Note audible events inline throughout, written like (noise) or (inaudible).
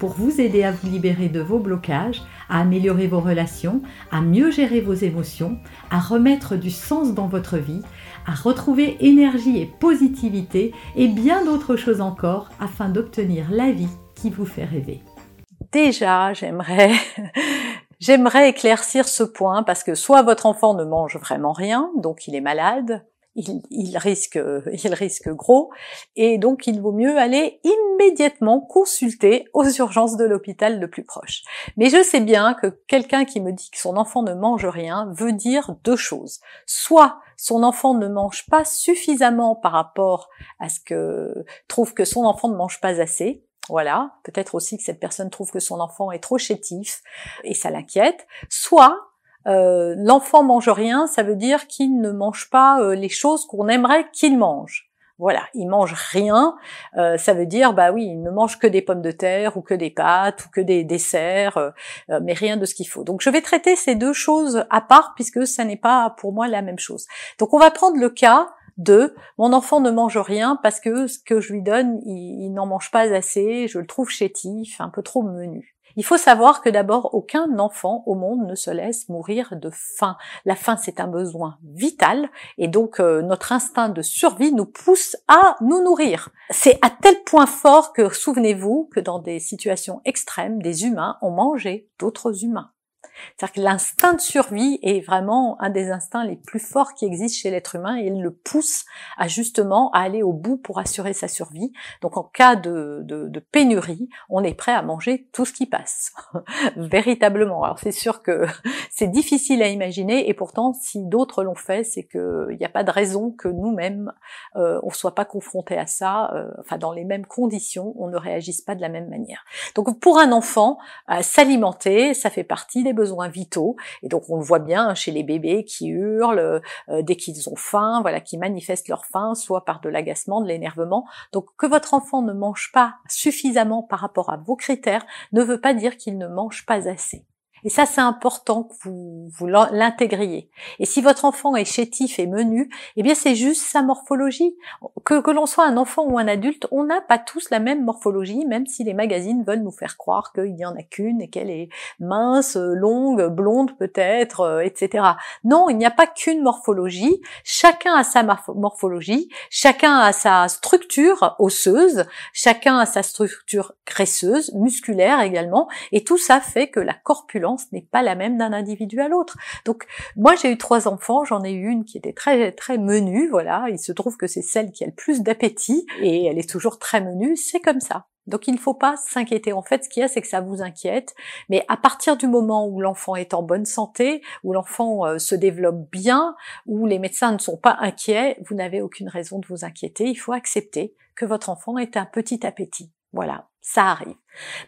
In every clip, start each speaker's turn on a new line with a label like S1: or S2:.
S1: pour vous aider à vous libérer de vos blocages, à améliorer vos relations, à mieux gérer vos émotions, à remettre du sens dans votre vie, à retrouver énergie et positivité et bien d'autres choses encore afin d'obtenir la vie qui vous fait rêver.
S2: Déjà, j'aimerais J'aimerais éclaircir ce point parce que soit votre enfant ne mange vraiment rien, donc il est malade, il, risque, (laughs) il risque gros, et donc il vaut mieux aller immédiatement consulter aux urgences de l'hôpital le plus proche. Mais je sais bien que quelqu'un qui me dit que son enfant ne mange rien veut dire deux choses. Soit son enfant ne mange pas suffisamment par rapport à ce que trouve que son enfant ne mange pas assez, voilà, peut-être aussi que cette personne trouve que son enfant est trop chétif et ça l'inquiète. Soit euh, l'enfant mange rien, ça veut dire qu'il ne mange pas euh, les choses qu'on aimerait qu'il mange. Voilà, il mange rien, euh, ça veut dire bah oui, il ne mange que des pommes de terre ou que des pâtes ou que des desserts, mais rien de ce qu'il faut. Donc je vais traiter ces deux choses à part puisque ça n'est pas pour moi la même chose. Donc on va prendre le cas de mon enfant ne mange rien parce que ce que je lui donne, il n'en mange pas assez, je le trouve chétif, un peu trop menu. Il faut savoir que d'abord, aucun enfant au monde ne se laisse mourir de faim. La faim, c'est un besoin vital et donc euh, notre instinct de survie nous pousse à nous nourrir. C'est à tel point fort que, souvenez-vous, que dans des situations extrêmes, des humains ont mangé d'autres humains. C'est-à-dire que l'instinct de survie est vraiment un des instincts les plus forts qui existent chez l'être humain et il le pousse à justement à aller au bout pour assurer sa survie. Donc en cas de, de, pénurie, on est prêt à manger tout ce qui passe. (laughs) Véritablement. Alors c'est sûr que (laughs) c'est difficile à imaginer et pourtant si d'autres l'ont fait, c'est qu'il n'y a pas de raison que nous-mêmes euh, on soit pas confrontés à ça, euh, enfin dans les mêmes conditions, on ne réagisse pas de la même manière. Donc pour un enfant, euh, s'alimenter, ça fait partie des besoins vitaux. Et donc on le voit bien chez les bébés qui hurlent euh, dès qu'ils ont faim, voilà, qui manifestent leur faim, soit par de l'agacement, de l'énervement. Donc que votre enfant ne mange pas suffisamment par rapport à vos critères ne veut pas dire qu'il ne mange pas assez. Et ça, c'est important que vous, l'intégriez. Et si votre enfant est chétif et menu, eh bien, c'est juste sa morphologie. Que, que l'on soit un enfant ou un adulte, on n'a pas tous la même morphologie, même si les magazines veulent nous faire croire qu'il n'y en a qu'une et qu'elle est mince, longue, blonde peut-être, euh, etc. Non, il n'y a pas qu'une morphologie. Chacun a sa morphologie, chacun a sa structure osseuse, chacun a sa structure graisseuse, musculaire également, et tout ça fait que la corpulence n'est pas la même d'un individu à l'autre. Donc moi j'ai eu trois enfants, j'en ai eu une qui était très très menue, voilà, il se trouve que c'est celle qui a le plus d'appétit et elle est toujours très menue, c'est comme ça. Donc il ne faut pas s'inquiéter. En fait, ce qu'il y a, c'est que ça vous inquiète. Mais à partir du moment où l'enfant est en bonne santé, où l'enfant euh, se développe bien, où les médecins ne sont pas inquiets, vous n'avez aucune raison de vous inquiéter. Il faut accepter que votre enfant ait un petit appétit. Voilà, ça arrive.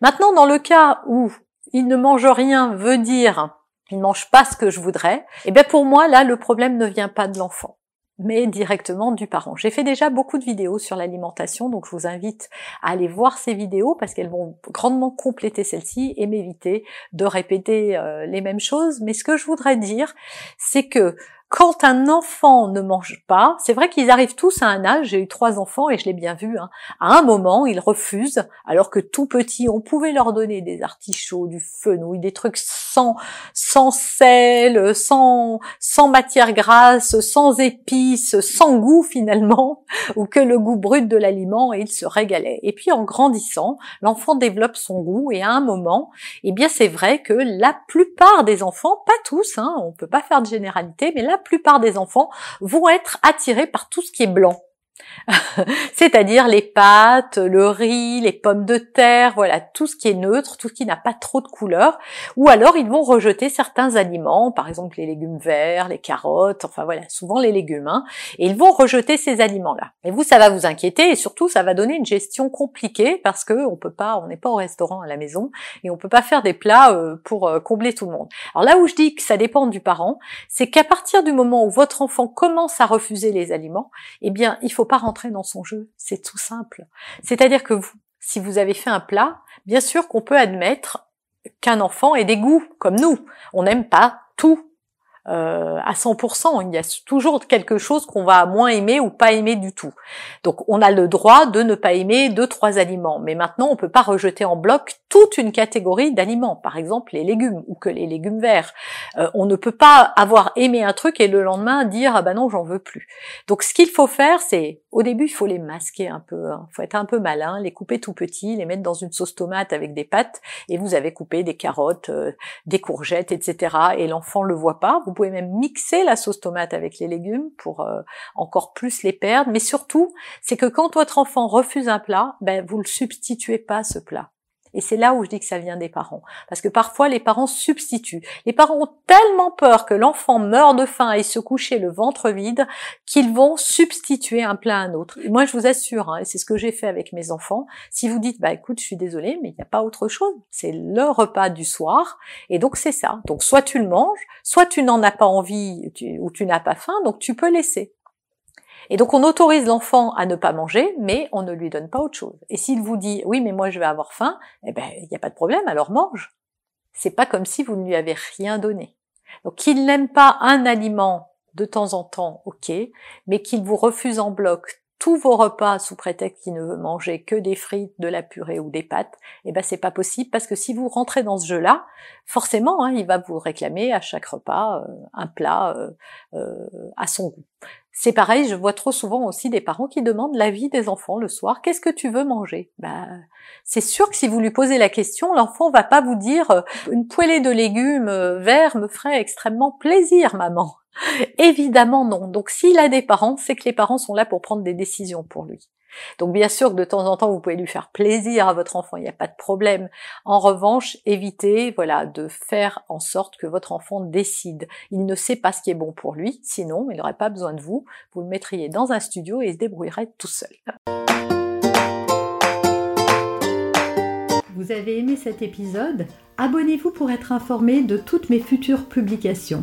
S2: Maintenant, dans le cas où il ne mange rien veut dire il ne mange pas ce que je voudrais, et eh bien pour moi là le problème ne vient pas de l'enfant mais directement du parent. J'ai fait déjà beaucoup de vidéos sur l'alimentation, donc je vous invite à aller voir ces vidéos parce qu'elles vont grandement compléter celles-ci et m'éviter de répéter euh, les mêmes choses. Mais ce que je voudrais dire, c'est que quand un enfant ne mange pas, c'est vrai qu'ils arrivent tous à un âge, j'ai eu trois enfants et je l'ai bien vu, hein, à un moment ils refusent, alors que tout petit on pouvait leur donner des artichauts, du fenouil, des trucs sans, sans sel, sans, sans matière grasse, sans épices, sans goût finalement, (laughs) ou que le goût brut de l'aliment et ils se régalaient. Et puis en grandissant, l'enfant développe son goût et à un moment, eh bien c'est vrai que la plupart des enfants, pas tous, hein, on peut pas faire de généralité, mais la plupart des enfants vont être attirés par tout ce qui est blanc. (laughs) c'est-à-dire les pâtes, le riz, les pommes de terre, voilà, tout ce qui est neutre, tout ce qui n'a pas trop de couleur, ou alors ils vont rejeter certains aliments, par exemple les légumes verts, les carottes, enfin voilà, souvent les légumes, hein, et ils vont rejeter ces aliments-là. Et vous, ça va vous inquiéter, et surtout, ça va donner une gestion compliquée, parce que on peut pas, on n'est pas au restaurant à la maison, et on peut pas faire des plats euh, pour euh, combler tout le monde. Alors là où je dis que ça dépend du parent, c'est qu'à partir du moment où votre enfant commence à refuser les aliments, eh bien, il faut pas rentrer dans son jeu. C'est tout simple. C'est-à-dire que si vous avez fait un plat, bien sûr qu'on peut admettre qu'un enfant ait des goûts comme nous. On n'aime pas tout euh, à 100%. Il y a toujours quelque chose qu'on va moins aimer ou pas aimer du tout. Donc on a le droit de ne pas aimer deux trois aliments, mais maintenant on peut pas rejeter en bloc toute une catégorie d'aliments, par exemple les légumes ou que les légumes verts. Euh, on ne peut pas avoir aimé un truc et le lendemain dire ah ben non j'en veux plus. Donc ce qu'il faut faire c'est au début il faut les masquer un peu, il hein. faut être un peu malin, les couper tout petits, les mettre dans une sauce tomate avec des pâtes et vous avez coupé des carottes, euh, des courgettes, etc. Et l'enfant le voit pas. Pouvez même mixer la sauce tomate avec les légumes pour euh, encore plus les perdre. Mais surtout, c'est que quand votre enfant refuse un plat, ben vous le substituez pas à ce plat. Et c'est là où je dis que ça vient des parents. Parce que parfois, les parents substituent. Les parents ont tellement peur que l'enfant meure de faim et se coucher le ventre vide qu'ils vont substituer un plat à un autre. moi, je vous assure, hein, et c'est ce que j'ai fait avec mes enfants, si vous dites, bah écoute, je suis désolée, mais il n'y a pas autre chose. C'est le repas du soir. Et donc, c'est ça. Donc, soit tu le manges, soit tu n'en as pas envie ou tu n'as pas faim, donc tu peux laisser. Et donc on autorise l'enfant à ne pas manger, mais on ne lui donne pas autre chose. Et s'il vous dit oui, mais moi je vais avoir faim, eh ben il n'y a pas de problème, alors mange. C'est pas comme si vous ne lui avez rien donné. Donc qu'il n'aime pas un aliment de temps en temps, ok, mais qu'il vous refuse en bloc tous vos repas sous prétexte qu'il ne veut manger que des frites, de la purée ou des pâtes, eh ben c'est pas possible parce que si vous rentrez dans ce jeu-là, forcément, hein, il va vous réclamer à chaque repas euh, un plat euh, euh, à son goût. C'est pareil, je vois trop souvent aussi des parents qui demandent l'avis des enfants le soir. Qu'est-ce que tu veux manger? Ben, c'est sûr que si vous lui posez la question, l'enfant va pas vous dire une poêlée de légumes verts me ferait extrêmement plaisir, maman. (laughs) Évidemment non. Donc s'il a des parents, c'est que les parents sont là pour prendre des décisions pour lui. Donc bien sûr que de temps en temps vous pouvez lui faire plaisir à votre enfant, il n'y a pas de problème. En revanche, évitez voilà de faire en sorte que votre enfant décide. Il ne sait pas ce qui est bon pour lui, sinon il n'aurait pas besoin de vous. Vous le mettriez dans un studio et il se débrouillerait tout seul.
S1: Vous avez aimé cet épisode? Abonnez-vous pour être informé de toutes mes futures publications.